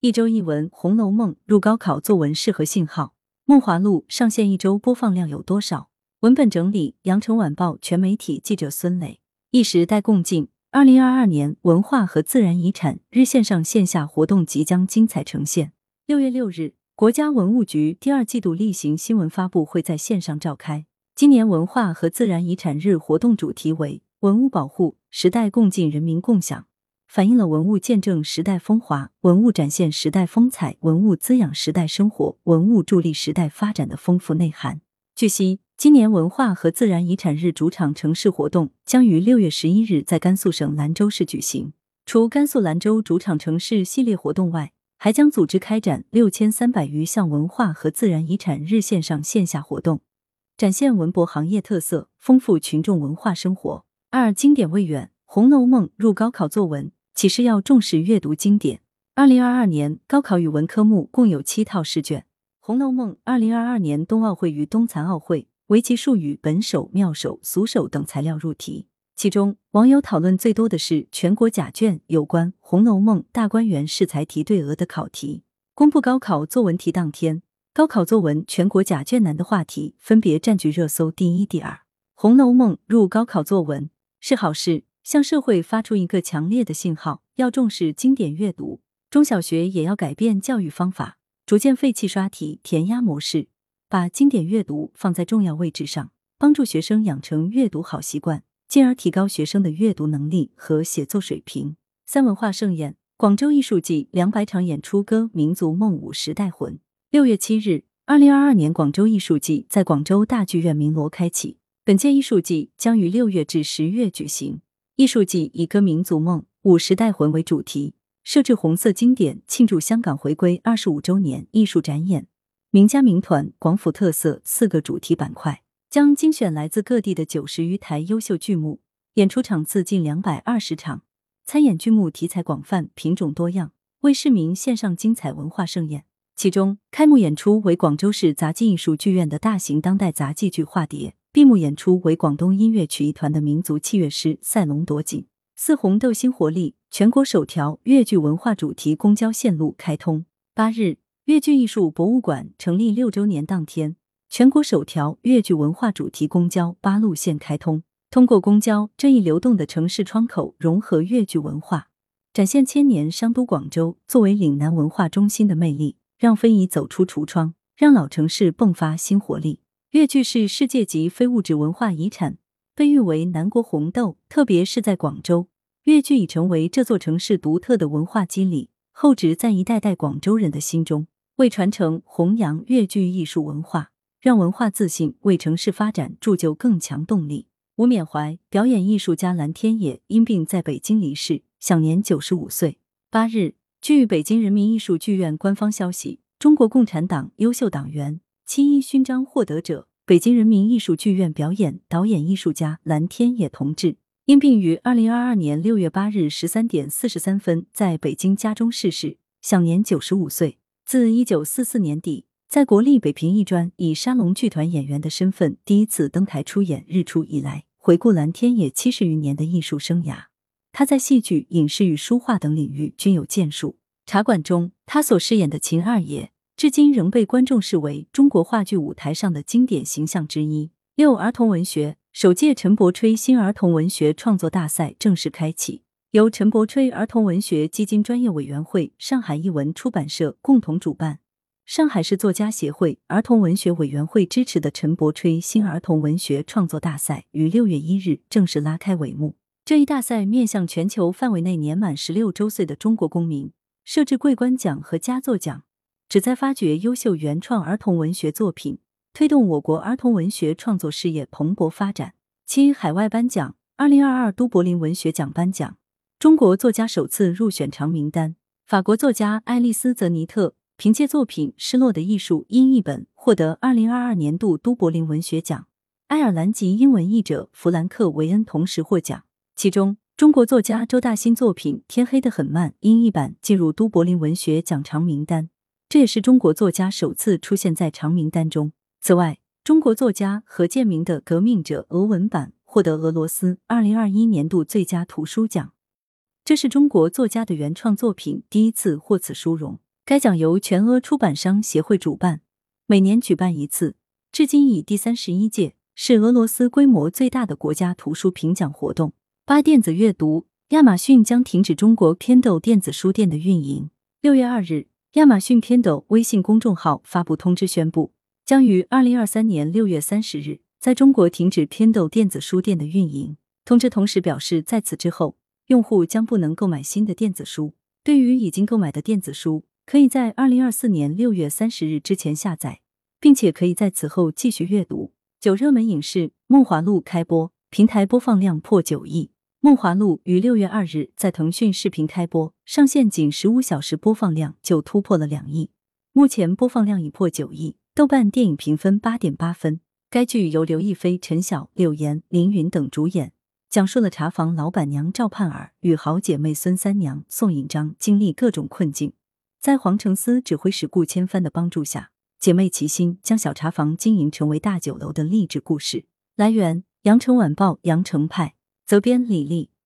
一周一文，《红楼梦》入高考作文适合信号，《梦华录》上线一周播放量有多少？文本整理：羊城晚报全媒体记者孙磊。一时代共进，二零二二年文化和自然遗产日线上线下活动即将精彩呈现。六月六日，国家文物局第二季度例行新闻发布会在线上召开。今年文化和自然遗产日活动主题为“文物保护，时代共进，人民共享”。反映了文物见证时代风华、文物展现时代风采、文物滋养时代生活、文物助力时代发展的丰富内涵。据悉，今年文化和自然遗产日主场城市活动将于六月十一日在甘肃省兰州市举行。除甘肃兰州主场城市系列活动外，还将组织开展六千三百余项文化和自然遗产日线上线下活动，展现文博行业特色，丰富群众文化生活。二、经典未远，《红楼梦》入高考作文。启示要重视阅读经典。二零二二年高考语文科目共有七套试卷，《红楼梦》二零二二年冬奥会与冬残奥会围棋术语本手、妙手、俗手等材料入题。其中，网友讨论最多的是全国甲卷有关《红楼梦》大观园试才题对额的考题。公布高考作文题当天，高考作文全国甲卷难的话题分别占据热搜第一、第二。《红楼梦》入高考作文是好事。向社会发出一个强烈的信号，要重视经典阅读。中小学也要改变教育方法，逐渐废弃刷题填鸭模式，把经典阅读放在重要位置上，帮助学生养成阅读好习惯，进而提高学生的阅读能力和写作水平。三文化盛宴，广州艺术季两百场演出，歌民族梦舞时代魂。六月七日，二零二二年广州艺术季在广州大剧院鸣锣开启。本届艺术季将于六月至十月举行。艺术季以歌民族梦、舞时代魂为主题，设置红色经典庆祝香港回归二十五周年艺术展演、名家名团、广府特色四个主题板块，将精选来自各地的九十余台优秀剧目，演出场次近两百二十场，参演剧目题材广泛、品种多样，为市民献上精彩文化盛宴。其中，开幕演出为广州市杂技艺术剧院的大型当代杂技剧《化蝶》。闭幕演出为广东音乐曲艺团的民族器乐师赛龙夺锦。四红豆新活力，全国首条粤剧文化主题公交线路开通。八日，粤剧艺术博物馆成立六周年当天，全国首条粤剧文化主题公交八路线开通。通过公交这一流动的城市窗口，融合粤剧文化，展现千年商都广州作为岭南文化中心的魅力，让非遗走出橱窗，让老城市迸发新活力。粤剧是世界级非物质文化遗产，被誉为南国红豆。特别是在广州，粤剧已成为这座城市独特的文化肌理，厚植在一代代广州人的心中，为传承弘扬粤剧艺术文化，让文化自信，为城市发展铸就更强动力。吴缅怀，表演艺术家蓝天野因病在北京离世，享年九十五岁。八日，据北京人民艺术剧院官方消息，中国共产党优秀党员。七一勋章获得者，北京人民艺术剧院表演导演艺术家蓝天野同志，因病于二零二二年六月八日十三点四十三分在北京家中逝世，享年九十五岁。自一九四四年底在国立北平艺专以沙龙剧团演员的身份第一次登台出演《日出》以来，回顾蓝天野七十余年的艺术生涯，他在戏剧、影视与书画等领域均有建树。茶馆中，他所饰演的秦二爷。至今仍被观众视为中国话剧舞台上的经典形象之一。六儿童文学首届陈伯吹新儿童文学创作大赛正式开启，由陈伯吹儿童文学基金专业委员会、上海译文出版社共同主办，上海市作家协会儿童文学委员会支持的陈伯吹新儿童文学创作大赛于六月一日正式拉开帷幕。这一大赛面向全球范围内年满十六周岁的中国公民，设置桂冠奖和佳作奖。旨在发掘优秀原创儿童文学作品，推动我国儿童文学创作事业蓬勃发展。七海外颁奖，二零二二都柏林文学奖颁奖，中国作家首次入选长名单。法国作家爱丽丝·泽尼特凭借作品《失落的艺术》英译本获得二零二二年度都柏林文学奖。爱尔兰籍英文译者弗兰克·韦恩同时获奖。其中，中国作家周大新作品《天黑的很慢》英译版进入都柏林文学奖长名单。这也是中国作家首次出现在长名单中。此外，中国作家何建明的《革命者》俄文版获得俄罗斯二零二一年度最佳图书奖，这是中国作家的原创作品第一次获此殊荣。该奖由全俄出版商协会主办，每年举办一次，至今已第三十一届，是俄罗斯规模最大的国家图书评奖活动。八电子阅读，亚马逊将停止中国 Kindle 电子书店的运营。六月二日，亚马逊 Kindle 微信公众号发布通知宣布，将于二零二三年六月三十日在中国停止 Kindle 电子书店的运营。通知同时表示，在此之后，用户将不能购买新的电子书。对于已经购买的电子书，可以在二零二四年六月三十日之前下载，并且可以在此后继续阅读。九热门影视《梦华录》开播，平台播放量破九亿。《梦华录》于六月二日在腾讯视频开播，上线仅十五小时，播放量就突破了两亿，目前播放量已破九亿。豆瓣电影评分八点八分。该剧由刘亦菲、陈晓、柳岩、凌云等主演。讲述了茶房老板娘赵盼儿与好姐妹孙三娘宋引章经历各种困境，在黄承思指挥使顾千帆的帮助下，姐妹齐心将小茶房经营成为大酒楼的励志故事。来源：羊城晚报羊城派，责编李丽。